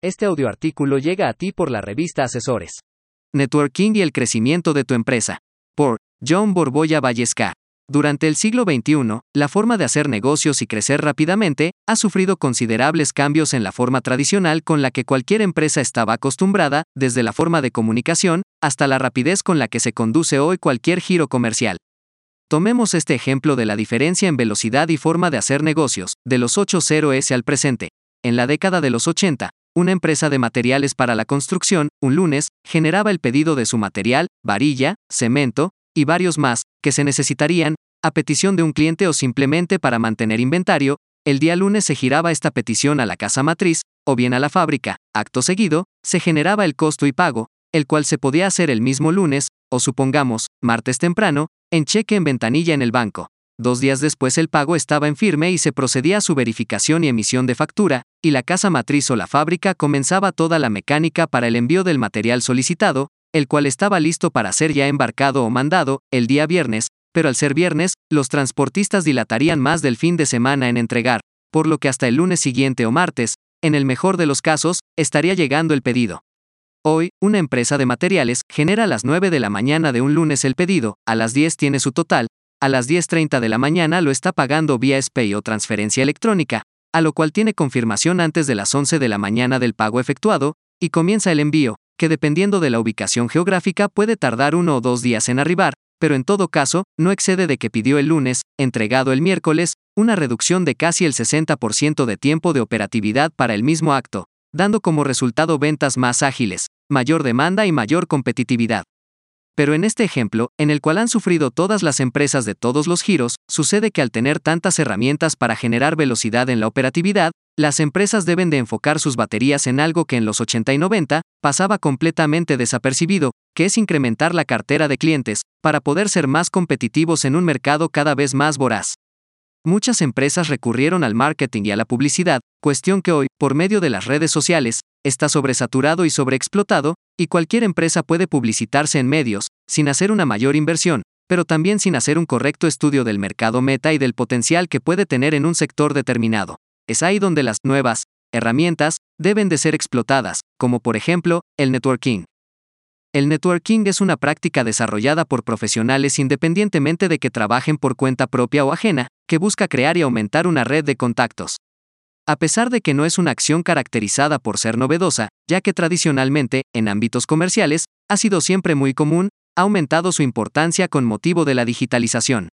Este audioartículo llega a ti por la revista Asesores. Networking y el crecimiento de tu empresa. Por John Borboya Vallesca. Durante el siglo XXI, la forma de hacer negocios y crecer rápidamente ha sufrido considerables cambios en la forma tradicional con la que cualquier empresa estaba acostumbrada, desde la forma de comunicación hasta la rapidez con la que se conduce hoy cualquier giro comercial. Tomemos este ejemplo de la diferencia en velocidad y forma de hacer negocios, de los 8.0S al presente. En la década de los 80, una empresa de materiales para la construcción, un lunes, generaba el pedido de su material, varilla, cemento, y varios más, que se necesitarían, a petición de un cliente o simplemente para mantener inventario, el día lunes se giraba esta petición a la casa matriz, o bien a la fábrica, acto seguido, se generaba el costo y pago, el cual se podía hacer el mismo lunes, o supongamos, martes temprano, en cheque en ventanilla en el banco. Dos días después el pago estaba en firme y se procedía a su verificación y emisión de factura, y la casa matriz o la fábrica comenzaba toda la mecánica para el envío del material solicitado, el cual estaba listo para ser ya embarcado o mandado, el día viernes, pero al ser viernes, los transportistas dilatarían más del fin de semana en entregar, por lo que hasta el lunes siguiente o martes, en el mejor de los casos, estaría llegando el pedido. Hoy, una empresa de materiales genera a las 9 de la mañana de un lunes el pedido, a las 10 tiene su total, a las 10.30 de la mañana lo está pagando vía SPAY o transferencia electrónica, a lo cual tiene confirmación antes de las 11 de la mañana del pago efectuado, y comienza el envío, que dependiendo de la ubicación geográfica puede tardar uno o dos días en arribar, pero en todo caso, no excede de que pidió el lunes, entregado el miércoles, una reducción de casi el 60% de tiempo de operatividad para el mismo acto, dando como resultado ventas más ágiles, mayor demanda y mayor competitividad. Pero en este ejemplo, en el cual han sufrido todas las empresas de todos los giros, sucede que al tener tantas herramientas para generar velocidad en la operatividad, las empresas deben de enfocar sus baterías en algo que en los 80 y 90 pasaba completamente desapercibido, que es incrementar la cartera de clientes, para poder ser más competitivos en un mercado cada vez más voraz. Muchas empresas recurrieron al marketing y a la publicidad, cuestión que hoy, por medio de las redes sociales, está sobresaturado y sobreexplotado, y cualquier empresa puede publicitarse en medios, sin hacer una mayor inversión, pero también sin hacer un correcto estudio del mercado meta y del potencial que puede tener en un sector determinado. Es ahí donde las nuevas herramientas deben de ser explotadas, como por ejemplo, el networking. El networking es una práctica desarrollada por profesionales independientemente de que trabajen por cuenta propia o ajena, que busca crear y aumentar una red de contactos. A pesar de que no es una acción caracterizada por ser novedosa, ya que tradicionalmente, en ámbitos comerciales, ha sido siempre muy común, ha aumentado su importancia con motivo de la digitalización.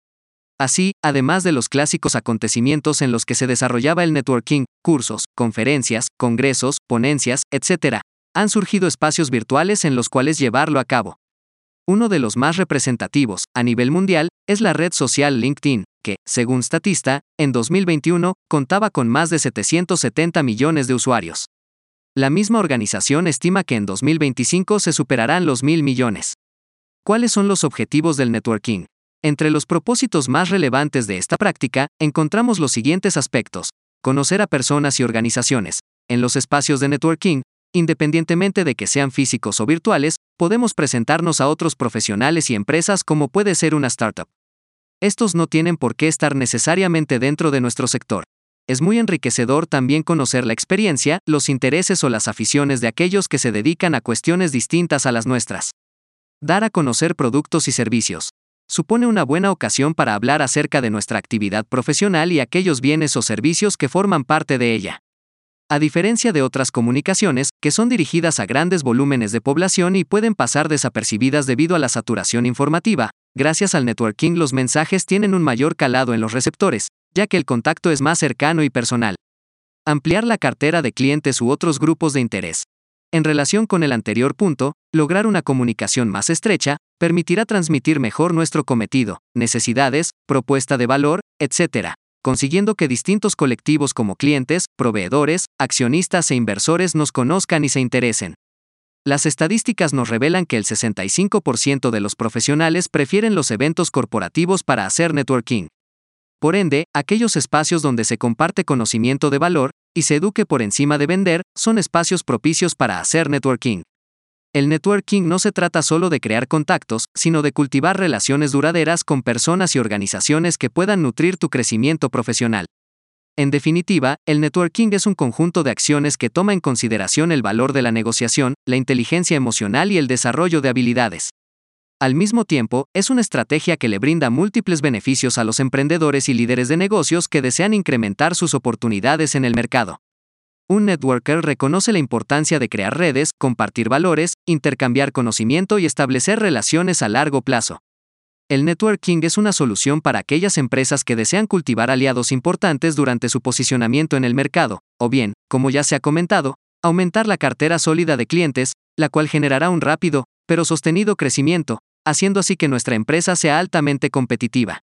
Así, además de los clásicos acontecimientos en los que se desarrollaba el networking, cursos, conferencias, congresos, ponencias, etc., han surgido espacios virtuales en los cuales llevarlo a cabo. Uno de los más representativos, a nivel mundial, es la red social LinkedIn, que, según Statista, en 2021 contaba con más de 770 millones de usuarios. La misma organización estima que en 2025 se superarán los mil millones. ¿Cuáles son los objetivos del networking? Entre los propósitos más relevantes de esta práctica, encontramos los siguientes aspectos. Conocer a personas y organizaciones. En los espacios de networking, independientemente de que sean físicos o virtuales, podemos presentarnos a otros profesionales y empresas como puede ser una startup. Estos no tienen por qué estar necesariamente dentro de nuestro sector. Es muy enriquecedor también conocer la experiencia, los intereses o las aficiones de aquellos que se dedican a cuestiones distintas a las nuestras. Dar a conocer productos y servicios. Supone una buena ocasión para hablar acerca de nuestra actividad profesional y aquellos bienes o servicios que forman parte de ella. A diferencia de otras comunicaciones, que son dirigidas a grandes volúmenes de población y pueden pasar desapercibidas debido a la saturación informativa, gracias al networking los mensajes tienen un mayor calado en los receptores, ya que el contacto es más cercano y personal. Ampliar la cartera de clientes u otros grupos de interés. En relación con el anterior punto, lograr una comunicación más estrecha, permitirá transmitir mejor nuestro cometido, necesidades, propuesta de valor, etc consiguiendo que distintos colectivos como clientes, proveedores, accionistas e inversores nos conozcan y se interesen. Las estadísticas nos revelan que el 65% de los profesionales prefieren los eventos corporativos para hacer networking. Por ende, aquellos espacios donde se comparte conocimiento de valor y se eduque por encima de vender son espacios propicios para hacer networking. El networking no se trata solo de crear contactos, sino de cultivar relaciones duraderas con personas y organizaciones que puedan nutrir tu crecimiento profesional. En definitiva, el networking es un conjunto de acciones que toma en consideración el valor de la negociación, la inteligencia emocional y el desarrollo de habilidades. Al mismo tiempo, es una estrategia que le brinda múltiples beneficios a los emprendedores y líderes de negocios que desean incrementar sus oportunidades en el mercado. Un networker reconoce la importancia de crear redes, compartir valores, intercambiar conocimiento y establecer relaciones a largo plazo. El networking es una solución para aquellas empresas que desean cultivar aliados importantes durante su posicionamiento en el mercado, o bien, como ya se ha comentado, aumentar la cartera sólida de clientes, la cual generará un rápido, pero sostenido crecimiento, haciendo así que nuestra empresa sea altamente competitiva.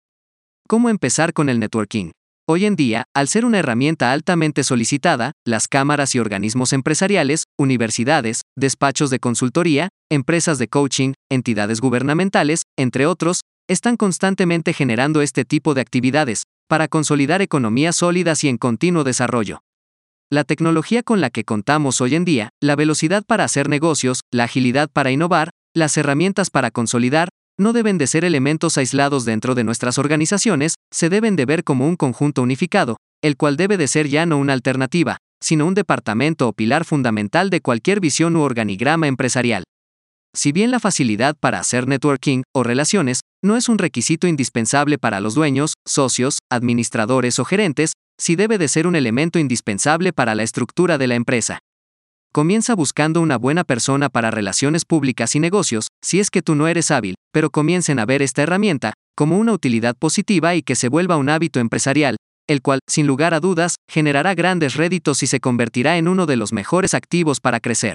¿Cómo empezar con el networking? Hoy en día, al ser una herramienta altamente solicitada, las cámaras y organismos empresariales, universidades, despachos de consultoría, empresas de coaching, entidades gubernamentales, entre otros, están constantemente generando este tipo de actividades, para consolidar economías sólidas y en continuo desarrollo. La tecnología con la que contamos hoy en día, la velocidad para hacer negocios, la agilidad para innovar, las herramientas para consolidar, no deben de ser elementos aislados dentro de nuestras organizaciones, se deben de ver como un conjunto unificado, el cual debe de ser ya no una alternativa, sino un departamento o pilar fundamental de cualquier visión u organigrama empresarial. Si bien la facilidad para hacer networking o relaciones no es un requisito indispensable para los dueños, socios, administradores o gerentes, sí debe de ser un elemento indispensable para la estructura de la empresa. Comienza buscando una buena persona para relaciones públicas y negocios, si es que tú no eres hábil, pero comiencen a ver esta herramienta como una utilidad positiva y que se vuelva un hábito empresarial, el cual, sin lugar a dudas, generará grandes réditos y se convertirá en uno de los mejores activos para crecer.